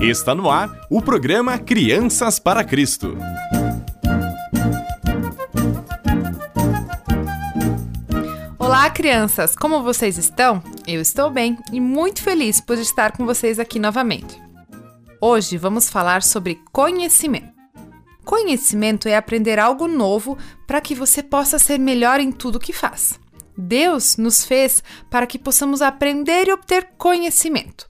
Está no ar o programa Crianças para Cristo. Olá, crianças! Como vocês estão? Eu estou bem e muito feliz por estar com vocês aqui novamente. Hoje vamos falar sobre conhecimento. Conhecimento é aprender algo novo para que você possa ser melhor em tudo que faz. Deus nos fez para que possamos aprender e obter conhecimento.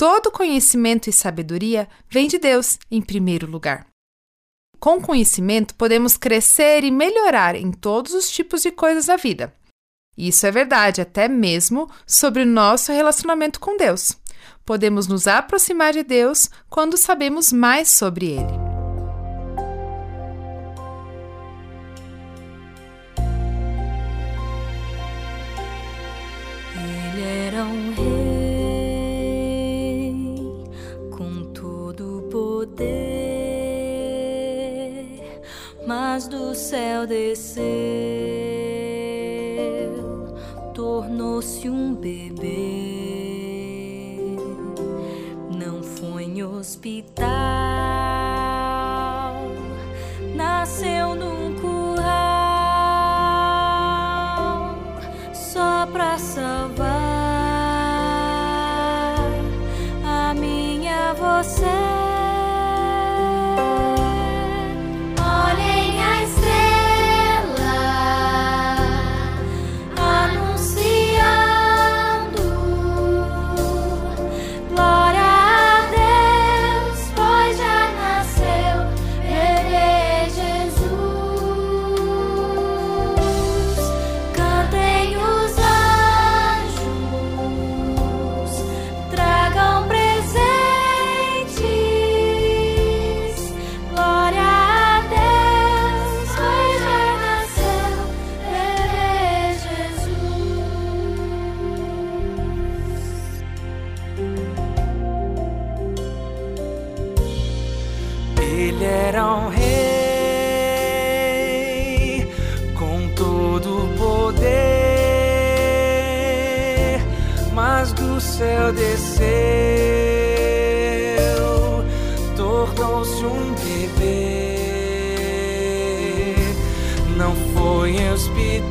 Todo conhecimento e sabedoria vem de Deus, em primeiro lugar. Com conhecimento, podemos crescer e melhorar em todos os tipos de coisas da vida. Isso é verdade até mesmo sobre o nosso relacionamento com Deus. Podemos nos aproximar de Deus quando sabemos mais sobre Ele. Tornou-se um bebê, não foi em hospital, nasceu num curral só pra salvar céu desceu, tornou-se um bebê. Não foi em hospital,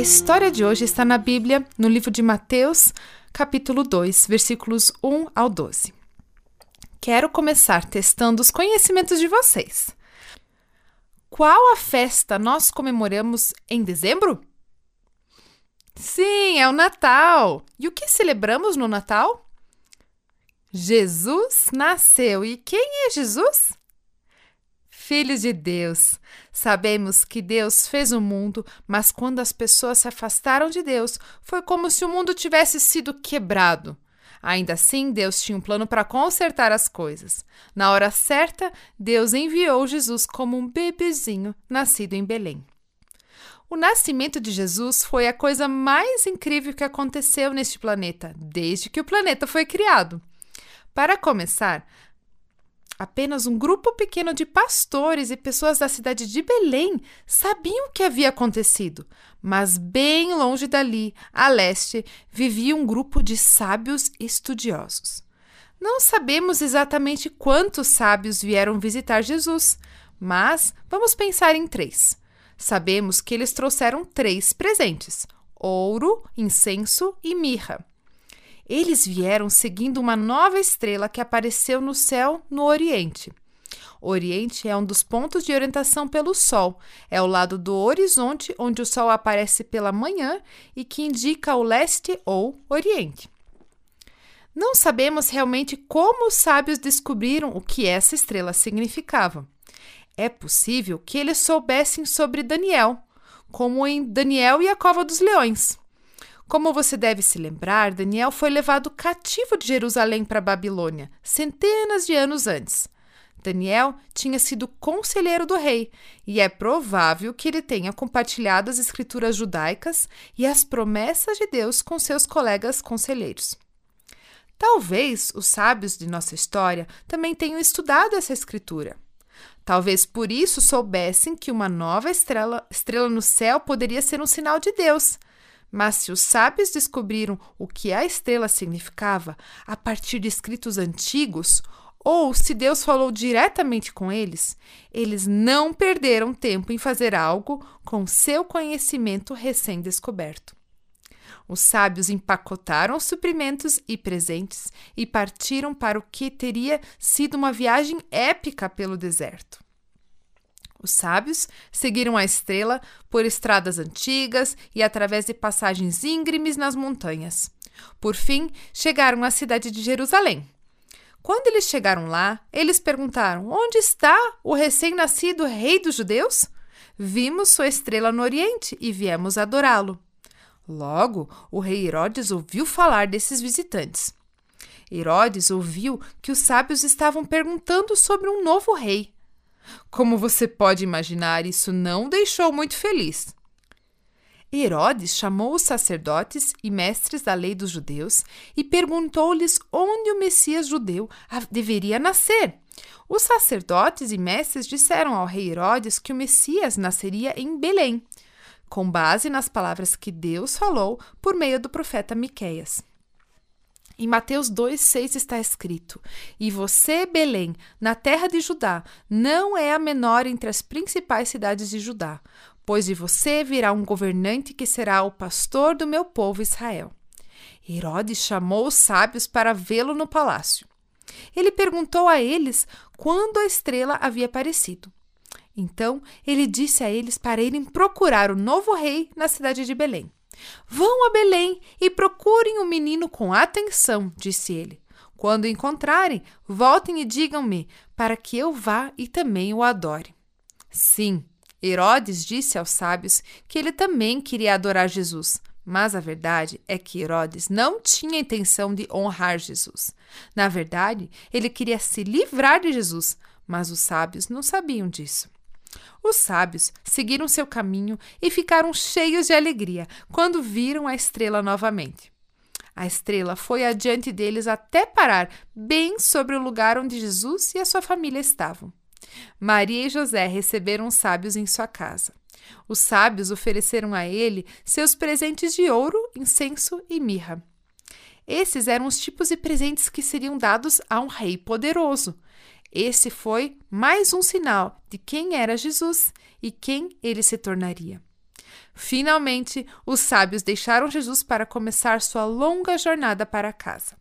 A história de hoje está na Bíblia, no livro de Mateus, capítulo 2, versículos 1 ao 12. Quero começar testando os conhecimentos de vocês. Qual a festa nós comemoramos em dezembro? Sim, é o Natal. E o que celebramos no Natal? Jesus nasceu. E quem é Jesus? Filhos de Deus. Sabemos que Deus fez o mundo, mas quando as pessoas se afastaram de Deus, foi como se o mundo tivesse sido quebrado. Ainda assim, Deus tinha um plano para consertar as coisas. Na hora certa, Deus enviou Jesus como um bebezinho nascido em Belém. O nascimento de Jesus foi a coisa mais incrível que aconteceu neste planeta, desde que o planeta foi criado. Para começar, apenas um grupo pequeno de pastores e pessoas da cidade de Belém sabiam o que havia acontecido, mas bem longe dali, a leste, vivia um grupo de sábios estudiosos. Não sabemos exatamente quantos sábios vieram visitar Jesus, mas vamos pensar em três. Sabemos que eles trouxeram três presentes: ouro, incenso e mirra. Eles vieram seguindo uma nova estrela que apareceu no céu no Oriente. O Oriente é um dos pontos de orientação pelo Sol. É o lado do horizonte onde o Sol aparece pela manhã e que indica o leste ou Oriente. Não sabemos realmente como os sábios descobriram o que essa estrela significava. É possível que eles soubessem sobre Daniel, como em Daniel e a Cova dos Leões. Como você deve se lembrar, Daniel foi levado cativo de Jerusalém para Babilônia, centenas de anos antes. Daniel tinha sido conselheiro do rei, e é provável que ele tenha compartilhado as escrituras judaicas e as promessas de Deus com seus colegas conselheiros. Talvez os sábios de nossa história também tenham estudado essa escritura. Talvez por isso soubessem que uma nova estrela, estrela no céu poderia ser um sinal de Deus. Mas se os sábios descobriram o que a estrela significava a partir de escritos antigos, ou se Deus falou diretamente com eles, eles não perderam tempo em fazer algo com seu conhecimento recém-descoberto. Os sábios empacotaram suprimentos e presentes e partiram para o que teria sido uma viagem épica pelo deserto. Os sábios seguiram a estrela por estradas antigas e através de passagens íngremes nas montanhas. Por fim, chegaram à cidade de Jerusalém. Quando eles chegaram lá, eles perguntaram: Onde está o recém-nascido rei dos judeus? Vimos sua estrela no Oriente e viemos adorá-lo. Logo, o rei Herodes ouviu falar desses visitantes. Herodes ouviu que os sábios estavam perguntando sobre um novo rei. Como você pode imaginar, isso não deixou muito feliz. Herodes chamou os sacerdotes e mestres da lei dos judeus e perguntou-lhes onde o Messias judeu deveria nascer. Os sacerdotes e mestres disseram ao rei Herodes que o Messias nasceria em Belém, com base nas palavras que Deus falou por meio do profeta Miqueias. Em Mateus 2,6 está escrito: E você, Belém, na terra de Judá, não é a menor entre as principais cidades de Judá, pois de você virá um governante que será o pastor do meu povo Israel. Herodes chamou os sábios para vê-lo no palácio. Ele perguntou a eles quando a estrela havia aparecido. Então ele disse a eles para irem procurar o novo rei na cidade de Belém. Vão a Belém e procurem o menino com atenção, disse ele. Quando o encontrarem, voltem e digam-me, para que eu vá e também o adore. Sim, Herodes disse aos sábios que ele também queria adorar Jesus, mas a verdade é que Herodes não tinha intenção de honrar Jesus. Na verdade, ele queria se livrar de Jesus, mas os sábios não sabiam disso. Os sábios seguiram seu caminho e ficaram cheios de alegria quando viram a estrela novamente. A estrela foi adiante deles até parar bem sobre o lugar onde Jesus e a sua família estavam. Maria e José receberam os sábios em sua casa. Os sábios ofereceram a ele seus presentes de ouro, incenso e mirra. Esses eram os tipos de presentes que seriam dados a um rei poderoso. Esse foi mais um sinal de quem era Jesus e quem ele se tornaria. Finalmente, os sábios deixaram Jesus para começar sua longa jornada para casa.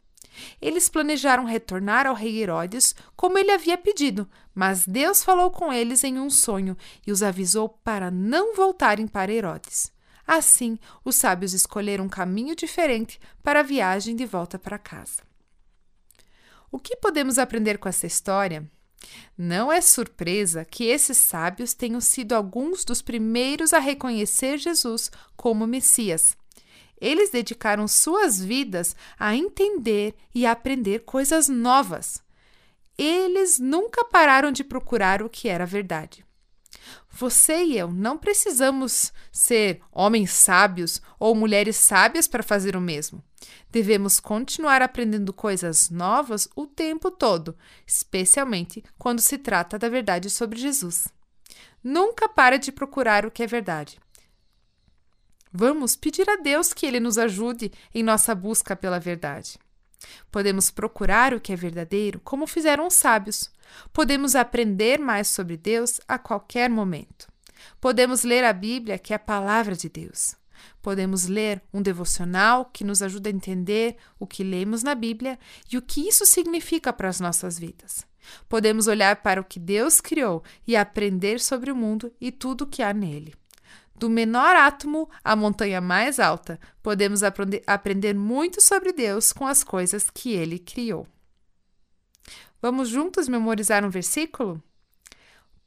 Eles planejaram retornar ao rei Herodes como ele havia pedido, mas Deus falou com eles em um sonho e os avisou para não voltarem para Herodes. Assim, os sábios escolheram um caminho diferente para a viagem de volta para casa. O que podemos aprender com essa história? Não é surpresa que esses sábios tenham sido alguns dos primeiros a reconhecer Jesus como Messias. Eles dedicaram suas vidas a entender e a aprender coisas novas. Eles nunca pararam de procurar o que era verdade. Você e eu não precisamos ser homens sábios ou mulheres sábias para fazer o mesmo. Devemos continuar aprendendo coisas novas o tempo todo, especialmente quando se trata da verdade sobre Jesus. Nunca pare de procurar o que é verdade. Vamos pedir a Deus que Ele nos ajude em nossa busca pela verdade. Podemos procurar o que é verdadeiro, como fizeram os sábios. Podemos aprender mais sobre Deus a qualquer momento. Podemos ler a Bíblia, que é a palavra de Deus. Podemos ler um devocional que nos ajuda a entender o que lemos na Bíblia e o que isso significa para as nossas vidas. Podemos olhar para o que Deus criou e aprender sobre o mundo e tudo o que há nele. Do menor átomo à montanha mais alta, podemos aprender, muito sobre Deus com as coisas que ele criou. Vamos juntos memorizar um versículo?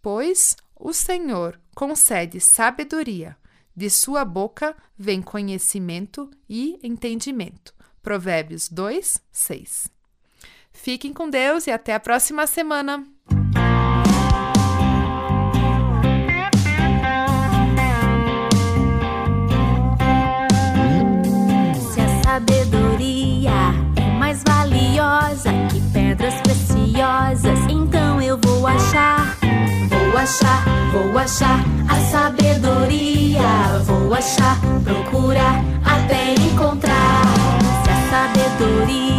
Pois o Senhor concede sabedoria, de sua boca vem conhecimento e entendimento. Provérbios 2, 6. Fiquem com Deus e até a próxima semana! Valiosa que pedras preciosas, então eu vou achar, vou achar, vou achar a sabedoria, vou achar, procurar até encontrar. Se a sabedoria